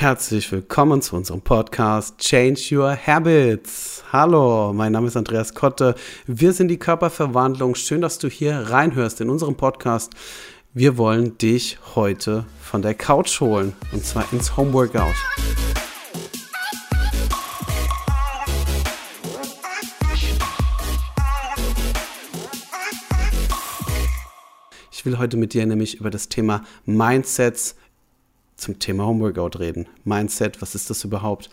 Herzlich willkommen zu unserem Podcast Change Your Habits. Hallo, mein Name ist Andreas Kotte. Wir sind die Körperverwandlung. Schön, dass du hier reinhörst in unserem Podcast. Wir wollen dich heute von der Couch holen und zwar ins Homeworkout. Ich will heute mit dir nämlich über das Thema Mindsets zum Thema Homeworkout reden. Mindset, was ist das überhaupt?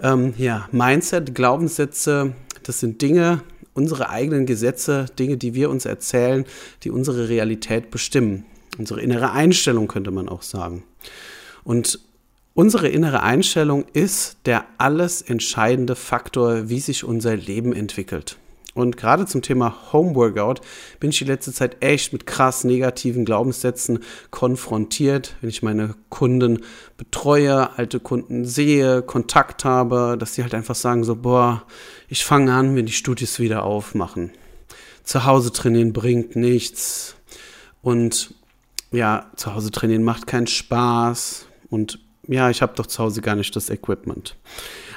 Ähm, ja, Mindset, Glaubenssätze, das sind Dinge, unsere eigenen Gesetze, Dinge, die wir uns erzählen, die unsere Realität bestimmen. Unsere innere Einstellung könnte man auch sagen. Und unsere innere Einstellung ist der alles entscheidende Faktor, wie sich unser Leben entwickelt. Und gerade zum Thema Homeworkout bin ich die letzte Zeit echt mit krass negativen Glaubenssätzen konfrontiert, wenn ich meine Kunden betreue, alte Kunden sehe, Kontakt habe, dass sie halt einfach sagen so, boah, ich fange an, wenn die Studios wieder aufmachen. Zu Hause trainieren bringt nichts. Und ja, zu Hause trainieren macht keinen Spaß. Und ja, ich habe doch zu Hause gar nicht das Equipment.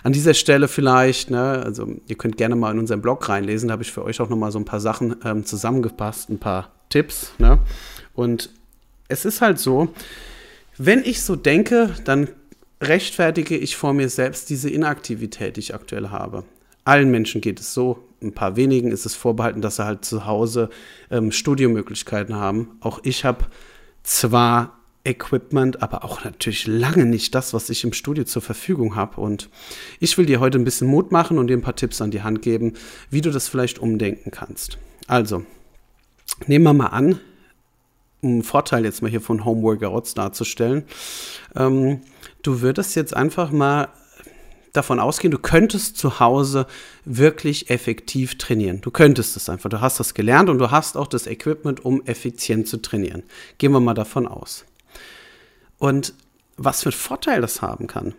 An dieser Stelle vielleicht, ne, also ihr könnt gerne mal in unseren Blog reinlesen, da habe ich für euch auch nochmal so ein paar Sachen ähm, zusammengepasst, ein paar Tipps. Ne? Und es ist halt so, wenn ich so denke, dann rechtfertige ich vor mir selbst diese Inaktivität, die ich aktuell habe. Allen Menschen geht es so. Ein paar wenigen ist es vorbehalten, dass sie halt zu Hause ähm, Studiomöglichkeiten haben. Auch ich habe zwar Equipment, aber auch natürlich lange nicht das, was ich im Studio zur Verfügung habe. Und ich will dir heute ein bisschen Mut machen und dir ein paar Tipps an die Hand geben, wie du das vielleicht umdenken kannst. Also, nehmen wir mal an, um einen Vorteil jetzt mal hier von Homeworkouts darzustellen. Ähm, du würdest jetzt einfach mal davon ausgehen, du könntest zu Hause wirklich effektiv trainieren. Du könntest es einfach. Du hast das gelernt und du hast auch das Equipment, um effizient zu trainieren. Gehen wir mal davon aus. Und was für einen Vorteil das haben kann,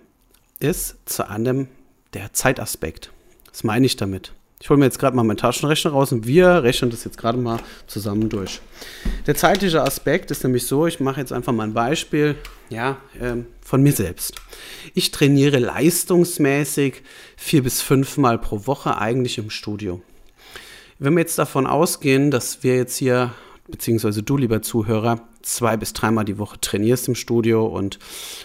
ist zu einem der Zeitaspekt. Was meine ich damit? Ich hole mir jetzt gerade mal meinen Taschenrechner raus und wir rechnen das jetzt gerade mal zusammen durch. Der zeitliche Aspekt ist nämlich so, ich mache jetzt einfach mal ein Beispiel ja, äh, von mir selbst. Ich trainiere leistungsmäßig vier bis fünf Mal pro Woche eigentlich im Studio. Wenn wir jetzt davon ausgehen, dass wir jetzt hier beziehungsweise du, lieber Zuhörer, zwei bis dreimal die Woche trainierst im Studio und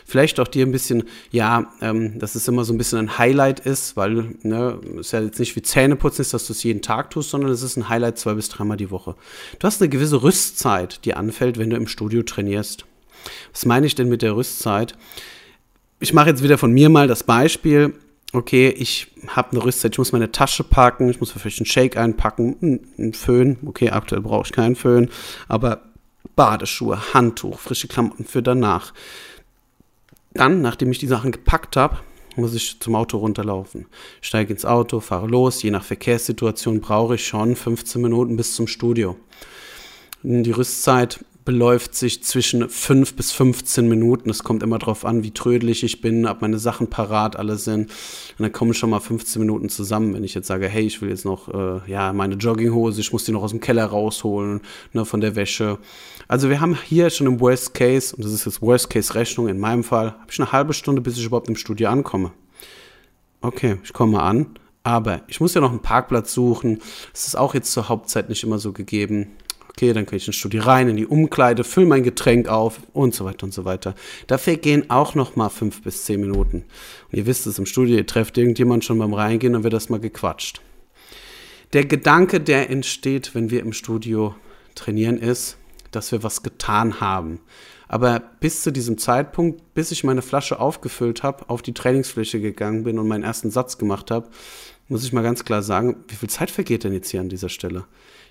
vielleicht auch dir ein bisschen, ja, ähm, dass es immer so ein bisschen ein Highlight ist, weil ne, es ja jetzt nicht wie Zähneputzen ist, dass du es jeden Tag tust, sondern es ist ein Highlight zwei bis dreimal die Woche. Du hast eine gewisse Rüstzeit, die anfällt, wenn du im Studio trainierst. Was meine ich denn mit der Rüstzeit? Ich mache jetzt wieder von mir mal das Beispiel okay, ich habe eine Rüstzeit, ich muss meine Tasche packen, ich muss vielleicht einen Shake einpacken, einen Föhn, okay, aktuell brauche ich keinen Föhn, aber Badeschuhe, Handtuch, frische Klamotten für danach. Dann, nachdem ich die Sachen gepackt habe, muss ich zum Auto runterlaufen. Steige ins Auto, fahre los. Je nach Verkehrssituation brauche ich schon 15 Minuten bis zum Studio. Die Rüstzeit beläuft sich zwischen 5 bis 15 Minuten. Es kommt immer darauf an, wie trödelig ich bin, ob meine Sachen parat alle sind. Und dann kommen schon mal 15 Minuten zusammen, wenn ich jetzt sage, hey, ich will jetzt noch äh, ja, meine Jogginghose, ich muss die noch aus dem Keller rausholen, ne, von der Wäsche. Also wir haben hier schon im Worst Case, und das ist jetzt Worst Case Rechnung in meinem Fall, habe ich eine halbe Stunde, bis ich überhaupt im Studio ankomme. Okay, ich komme an, aber ich muss ja noch einen Parkplatz suchen. Das ist auch jetzt zur Hauptzeit nicht immer so gegeben. Okay, dann kann ich ins Studio rein, in die Umkleide, fülle mein Getränk auf und so weiter und so weiter. Dafür gehen auch noch mal fünf bis zehn Minuten. Und ihr wisst es im Studio, ihr trefft irgendjemand schon beim Reingehen und wird das mal gequatscht. Der Gedanke, der entsteht, wenn wir im Studio trainieren, ist, dass wir was getan haben. Aber bis zu diesem Zeitpunkt, bis ich meine Flasche aufgefüllt habe, auf die Trainingsfläche gegangen bin und meinen ersten Satz gemacht habe, muss ich mal ganz klar sagen, wie viel Zeit vergeht denn jetzt hier an dieser Stelle?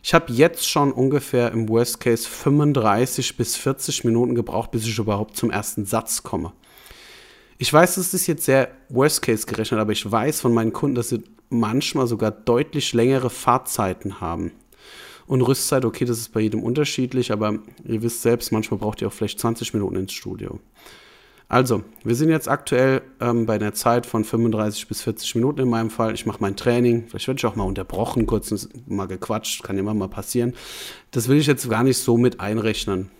Ich habe jetzt schon ungefähr im Worst Case 35 bis 40 Minuten gebraucht, bis ich überhaupt zum ersten Satz komme. Ich weiß, das ist jetzt sehr Worst Case gerechnet, aber ich weiß von meinen Kunden, dass sie manchmal sogar deutlich längere Fahrzeiten haben. Und Rüstzeit, okay, das ist bei jedem unterschiedlich, aber ihr wisst selbst, manchmal braucht ihr auch vielleicht 20 Minuten ins Studio. Also, wir sind jetzt aktuell ähm, bei einer Zeit von 35 bis 40 Minuten in meinem Fall. Ich mache mein Training. Vielleicht werde ich auch mal unterbrochen, kurz mal gequatscht, kann immer mal passieren. Das will ich jetzt gar nicht so mit einrechnen.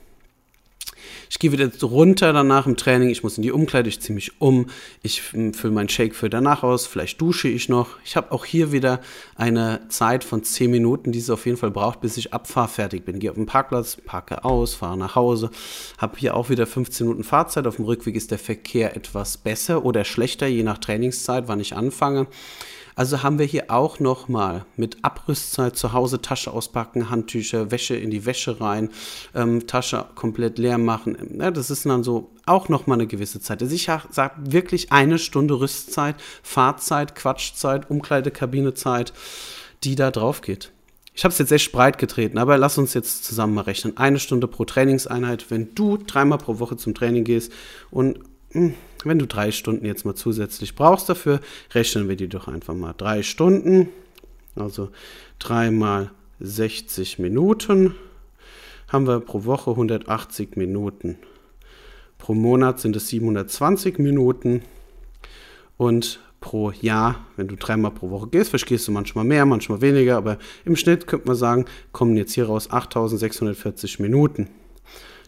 Ich gehe wieder runter danach im Training, ich muss in die Umkleide, ich ziehe mich um, ich fülle meinen Shake für danach aus, vielleicht dusche ich noch. Ich habe auch hier wieder eine Zeit von 10 Minuten, die es auf jeden Fall braucht, bis ich abfahrfertig bin. Gehe auf den Parkplatz, parke aus, fahre nach Hause, habe hier auch wieder 15 Minuten Fahrzeit. Auf dem Rückweg ist der Verkehr etwas besser oder schlechter, je nach Trainingszeit, wann ich anfange. Also haben wir hier auch nochmal mit Abrüstzeit zu Hause Tasche auspacken, Handtücher, Wäsche in die Wäsche rein, ähm, Tasche komplett leer machen. Ja, das ist dann so auch nochmal eine gewisse Zeit. Also ich sage wirklich eine Stunde Rüstzeit, Fahrzeit, Quatschzeit, Umkleidekabinezeit, die da drauf geht. Ich habe es jetzt echt breit getreten, aber lass uns jetzt zusammen mal rechnen. Eine Stunde pro Trainingseinheit, wenn du dreimal pro Woche zum Training gehst und hm, wenn du drei Stunden jetzt mal zusätzlich brauchst dafür, rechnen wir die doch einfach mal. Drei Stunden, also dreimal 60 Minuten, haben wir pro Woche 180 Minuten. Pro Monat sind es 720 Minuten und pro Jahr, wenn du dreimal pro Woche gehst, verstehst du manchmal mehr, manchmal weniger, aber im Schnitt könnte man sagen, kommen jetzt hier raus 8640 Minuten.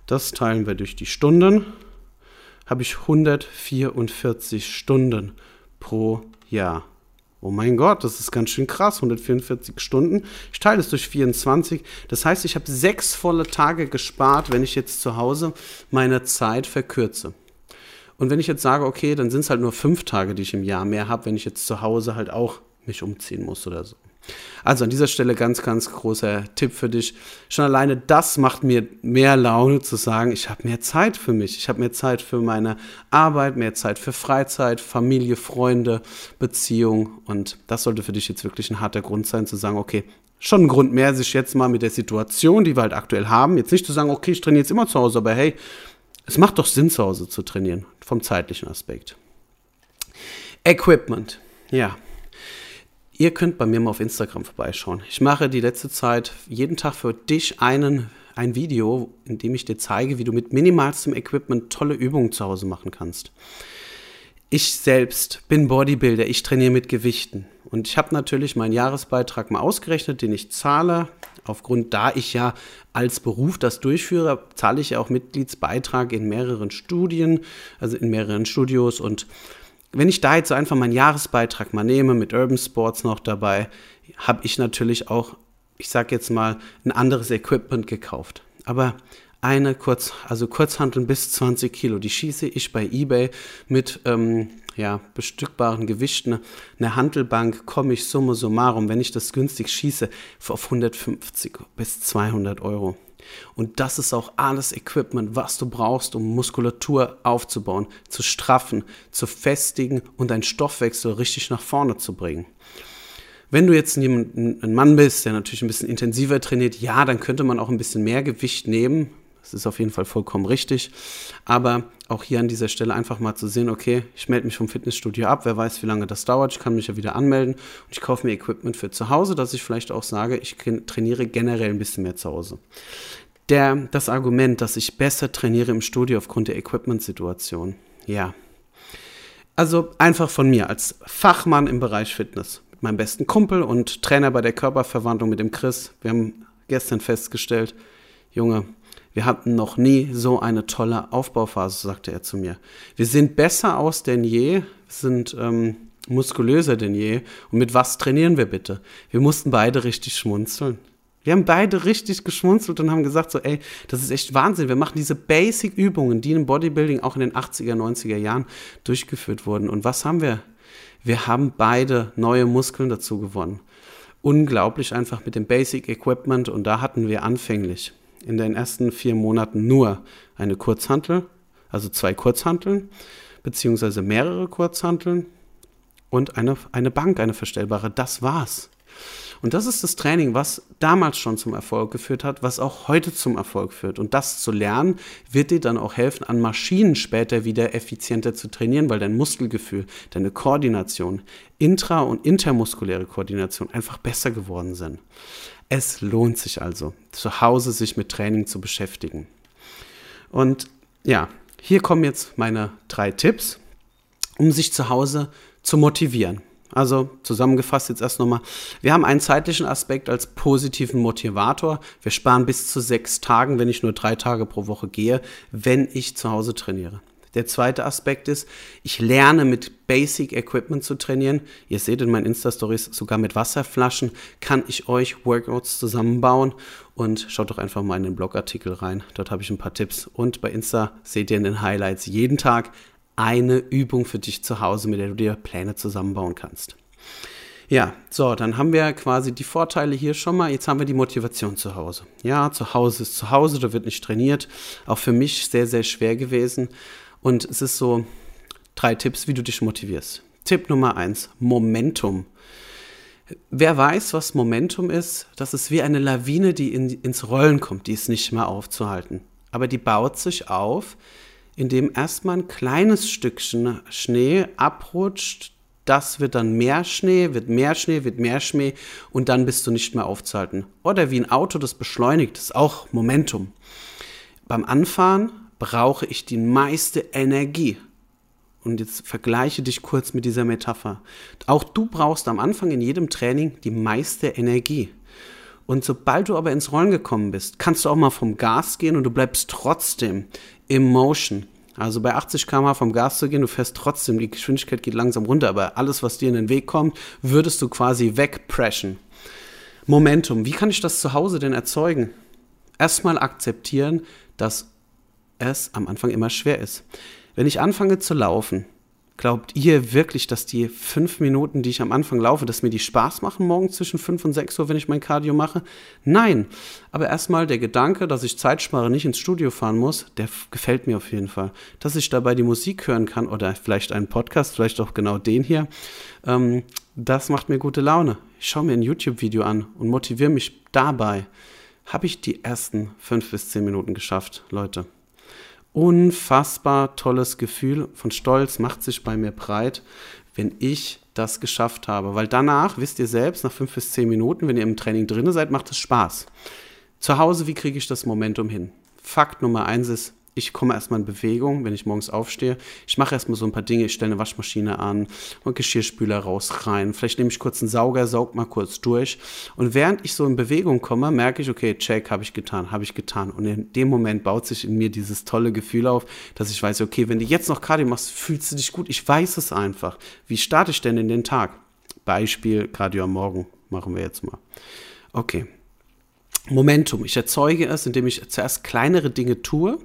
Das teilen wir durch die Stunden habe ich 144 Stunden pro Jahr. Oh mein Gott, das ist ganz schön krass, 144 Stunden. Ich teile es durch 24. Das heißt, ich habe sechs volle Tage gespart, wenn ich jetzt zu Hause meine Zeit verkürze. Und wenn ich jetzt sage, okay, dann sind es halt nur fünf Tage, die ich im Jahr mehr habe, wenn ich jetzt zu Hause halt auch mich umziehen muss oder so. Also an dieser Stelle ganz, ganz großer Tipp für dich. Schon alleine das macht mir mehr Laune zu sagen, ich habe mehr Zeit für mich. Ich habe mehr Zeit für meine Arbeit, mehr Zeit für Freizeit, Familie, Freunde, Beziehung. Und das sollte für dich jetzt wirklich ein harter Grund sein, zu sagen, okay, schon ein Grund mehr, sich jetzt mal mit der Situation, die wir halt aktuell haben, jetzt nicht zu sagen, okay, ich trainiere jetzt immer zu Hause, aber hey, es macht doch Sinn, zu Hause zu trainieren, vom zeitlichen Aspekt. Equipment. Ja, Ihr könnt bei mir mal auf Instagram vorbeischauen. Ich mache die letzte Zeit jeden Tag für dich einen, ein Video, in dem ich dir zeige, wie du mit minimalstem Equipment tolle Übungen zu Hause machen kannst. Ich selbst bin Bodybuilder, ich trainiere mit Gewichten. Und ich habe natürlich meinen Jahresbeitrag mal ausgerechnet, den ich zahle. Aufgrund, da ich ja als Beruf das durchführe, zahle ich ja auch Mitgliedsbeitrag in mehreren Studien, also in mehreren Studios und wenn ich da jetzt einfach meinen Jahresbeitrag mal nehme, mit Urban Sports noch dabei, habe ich natürlich auch, ich sage jetzt mal, ein anderes Equipment gekauft. Aber eine Kurz, also Kurzhanteln bis 20 Kilo, die schieße ich bei eBay mit ähm, ja, bestückbaren Gewichten. Eine Handelbank komme ich summa summarum, wenn ich das günstig schieße, auf 150 bis 200 Euro. Und das ist auch alles Equipment, was du brauchst, um Muskulatur aufzubauen, zu straffen, zu festigen und deinen Stoffwechsel richtig nach vorne zu bringen. Wenn du jetzt ein, Mann bist, der natürlich ein bisschen intensiver trainiert, ja, dann könnte man auch ein bisschen mehr Gewicht nehmen. Das ist auf jeden Fall vollkommen richtig. Aber auch hier an dieser Stelle einfach mal zu sehen, okay, ich melde mich vom Fitnessstudio ab, wer weiß, wie lange das dauert. Ich kann mich ja wieder anmelden und ich kaufe mir Equipment für zu Hause, dass ich vielleicht auch sage, ich trainiere generell ein bisschen mehr zu Hause. Der, das Argument, dass ich besser trainiere im Studio aufgrund der Equipment-Situation. Ja. Also einfach von mir als Fachmann im Bereich Fitness. Mit meinem besten Kumpel und Trainer bei der Körperverwandlung mit dem Chris. Wir haben gestern festgestellt, Junge, wir hatten noch nie so eine tolle Aufbauphase, sagte er zu mir. Wir sind besser aus denn je, sind ähm, muskulöser denn je. Und mit was trainieren wir bitte? Wir mussten beide richtig schmunzeln. Wir haben beide richtig geschmunzelt und haben gesagt so, ey, das ist echt Wahnsinn. Wir machen diese Basic-Übungen, die im Bodybuilding auch in den 80er, 90er Jahren durchgeführt wurden. Und was haben wir? Wir haben beide neue Muskeln dazu gewonnen. Unglaublich einfach mit dem Basic Equipment und da hatten wir anfänglich in den ersten vier Monaten nur eine Kurzhantel, also zwei Kurzhanteln, beziehungsweise mehrere Kurzhanteln und eine, eine Bank, eine verstellbare. Das war's. Und das ist das Training, was damals schon zum Erfolg geführt hat, was auch heute zum Erfolg führt. Und das zu lernen, wird dir dann auch helfen, an Maschinen später wieder effizienter zu trainieren, weil dein Muskelgefühl, deine Koordination, intra- und intermuskuläre Koordination einfach besser geworden sind. Es lohnt sich also, zu Hause sich mit Training zu beschäftigen. Und ja, hier kommen jetzt meine drei Tipps, um sich zu Hause zu motivieren. Also zusammengefasst jetzt erst nochmal. Wir haben einen zeitlichen Aspekt als positiven Motivator. Wir sparen bis zu sechs Tagen, wenn ich nur drei Tage pro Woche gehe, wenn ich zu Hause trainiere. Der zweite Aspekt ist, ich lerne mit Basic Equipment zu trainieren. Ihr seht in meinen Insta-Stories, sogar mit Wasserflaschen kann ich euch Workouts zusammenbauen. Und schaut doch einfach mal in den Blogartikel rein. Dort habe ich ein paar Tipps. Und bei Insta seht ihr in den Highlights jeden Tag eine Übung für dich zu Hause, mit der du dir Pläne zusammenbauen kannst. Ja, so, dann haben wir quasi die Vorteile hier schon mal. Jetzt haben wir die Motivation zu Hause. Ja, zu Hause ist zu Hause, da wird nicht trainiert. Auch für mich sehr, sehr schwer gewesen. Und es ist so drei Tipps, wie du dich motivierst. Tipp Nummer eins, Momentum. Wer weiß, was Momentum ist, das ist wie eine Lawine, die in, ins Rollen kommt, die ist nicht mehr aufzuhalten. Aber die baut sich auf, in dem erstmal ein kleines Stückchen Schnee abrutscht. Das wird dann mehr Schnee, wird mehr Schnee, wird mehr Schnee und dann bist du nicht mehr aufzuhalten. Oder wie ein Auto, das beschleunigt, ist auch Momentum. Beim Anfahren brauche ich die meiste Energie. Und jetzt vergleiche dich kurz mit dieser Metapher. Auch du brauchst am Anfang in jedem Training die meiste Energie. Und sobald du aber ins Rollen gekommen bist, kannst du auch mal vom Gas gehen und du bleibst trotzdem im Motion. Also bei 80 km/h vom Gas zu gehen, du fährst trotzdem, die Geschwindigkeit geht langsam runter, aber alles, was dir in den Weg kommt, würdest du quasi wegpreschen. Momentum, wie kann ich das zu Hause denn erzeugen? Erstmal akzeptieren, dass es am Anfang immer schwer ist. Wenn ich anfange zu laufen, Glaubt ihr wirklich, dass die fünf Minuten, die ich am Anfang laufe, dass mir die Spaß machen morgen zwischen fünf und sechs Uhr, wenn ich mein Cardio mache? Nein. Aber erstmal der Gedanke, dass ich Zeit spare, nicht ins Studio fahren muss, der gefällt mir auf jeden Fall. Dass ich dabei die Musik hören kann oder vielleicht einen Podcast, vielleicht auch genau den hier, ähm, das macht mir gute Laune. Ich schaue mir ein YouTube-Video an und motiviere mich dabei. Habe ich die ersten fünf bis zehn Minuten geschafft, Leute unfassbar tolles Gefühl von Stolz macht sich bei mir breit, wenn ich das geschafft habe. Weil danach, wisst ihr selbst, nach fünf bis zehn Minuten, wenn ihr im Training drin seid, macht es Spaß. Zu Hause, wie kriege ich das Momentum hin? Fakt Nummer eins ist, ich komme erstmal in Bewegung, wenn ich morgens aufstehe. Ich mache erstmal so ein paar Dinge. Ich stelle eine Waschmaschine an und Geschirrspüler raus, rein. Vielleicht nehme ich kurz einen Sauger, saug mal kurz durch. Und während ich so in Bewegung komme, merke ich, okay, check, habe ich getan, habe ich getan. Und in dem Moment baut sich in mir dieses tolle Gefühl auf, dass ich weiß, okay, wenn du jetzt noch Cardio machst, fühlst du dich gut. Ich weiß es einfach. Wie starte ich denn in den Tag? Beispiel Cardio am Morgen machen wir jetzt mal. Okay, Momentum. Ich erzeuge es, indem ich zuerst kleinere Dinge tue,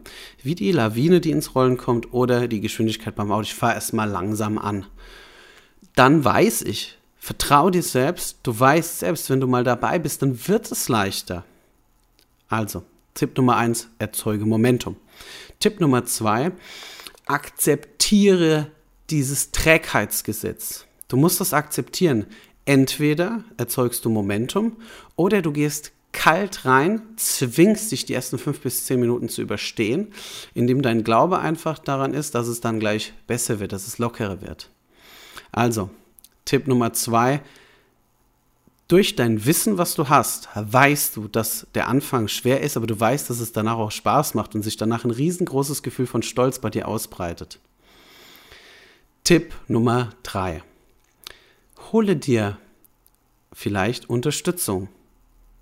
wie die Lawine, die ins Rollen kommt, oder die Geschwindigkeit beim Auto. Ich fahre erstmal langsam an. Dann weiß ich, vertraue dir selbst, du weißt selbst, wenn du mal dabei bist, dann wird es leichter. Also, Tipp Nummer eins: erzeuge Momentum. Tipp Nummer zwei: akzeptiere dieses Trägheitsgesetz. Du musst das akzeptieren. Entweder erzeugst du Momentum oder du gehst kalt rein, zwingst dich die ersten fünf bis zehn Minuten zu überstehen, indem dein Glaube einfach daran ist, dass es dann gleich besser wird, dass es lockerer wird. Also, Tipp Nummer zwei, durch dein Wissen, was du hast, weißt du, dass der Anfang schwer ist, aber du weißt, dass es danach auch Spaß macht und sich danach ein riesengroßes Gefühl von Stolz bei dir ausbreitet. Tipp Nummer drei. Hole dir vielleicht Unterstützung.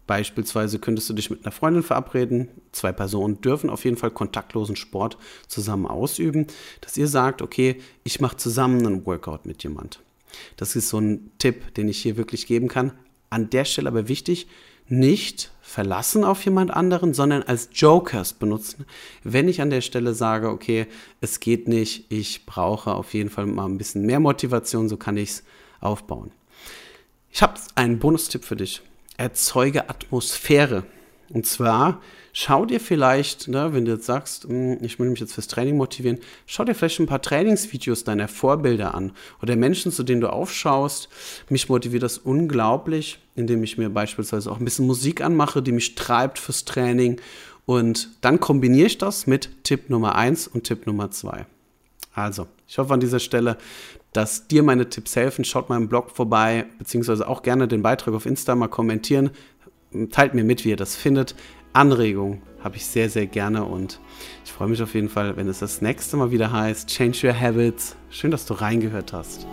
Beispielsweise könntest du dich mit einer Freundin verabreden. Zwei Personen dürfen auf jeden Fall kontaktlosen Sport zusammen ausüben, dass ihr sagt, okay, ich mache zusammen einen Workout mit jemand. Das ist so ein Tipp, den ich hier wirklich geben kann. An der Stelle aber wichtig, nicht verlassen auf jemand anderen, sondern als Jokers benutzen. Wenn ich an der Stelle sage, okay, es geht nicht, ich brauche auf jeden Fall mal ein bisschen mehr Motivation, so kann ich es aufbauen. Ich habe einen Bonustipp für dich erzeuge Atmosphäre. Und zwar schau dir vielleicht, ne, wenn du jetzt sagst, hm, ich will mich jetzt fürs Training motivieren, schau dir vielleicht ein paar Trainingsvideos deiner Vorbilder an oder Menschen, zu denen du aufschaust. Mich motiviert das unglaublich, indem ich mir beispielsweise auch ein bisschen Musik anmache, die mich treibt fürs Training. Und dann kombiniere ich das mit Tipp Nummer 1 und Tipp Nummer 2. Also, ich hoffe an dieser Stelle, dass dir meine Tipps helfen. Schaut im Blog vorbei, beziehungsweise auch gerne den Beitrag auf Insta mal kommentieren. Teilt mir mit, wie ihr das findet. Anregungen habe ich sehr, sehr gerne und ich freue mich auf jeden Fall, wenn es das nächste Mal wieder heißt Change Your Habits. Schön, dass du reingehört hast.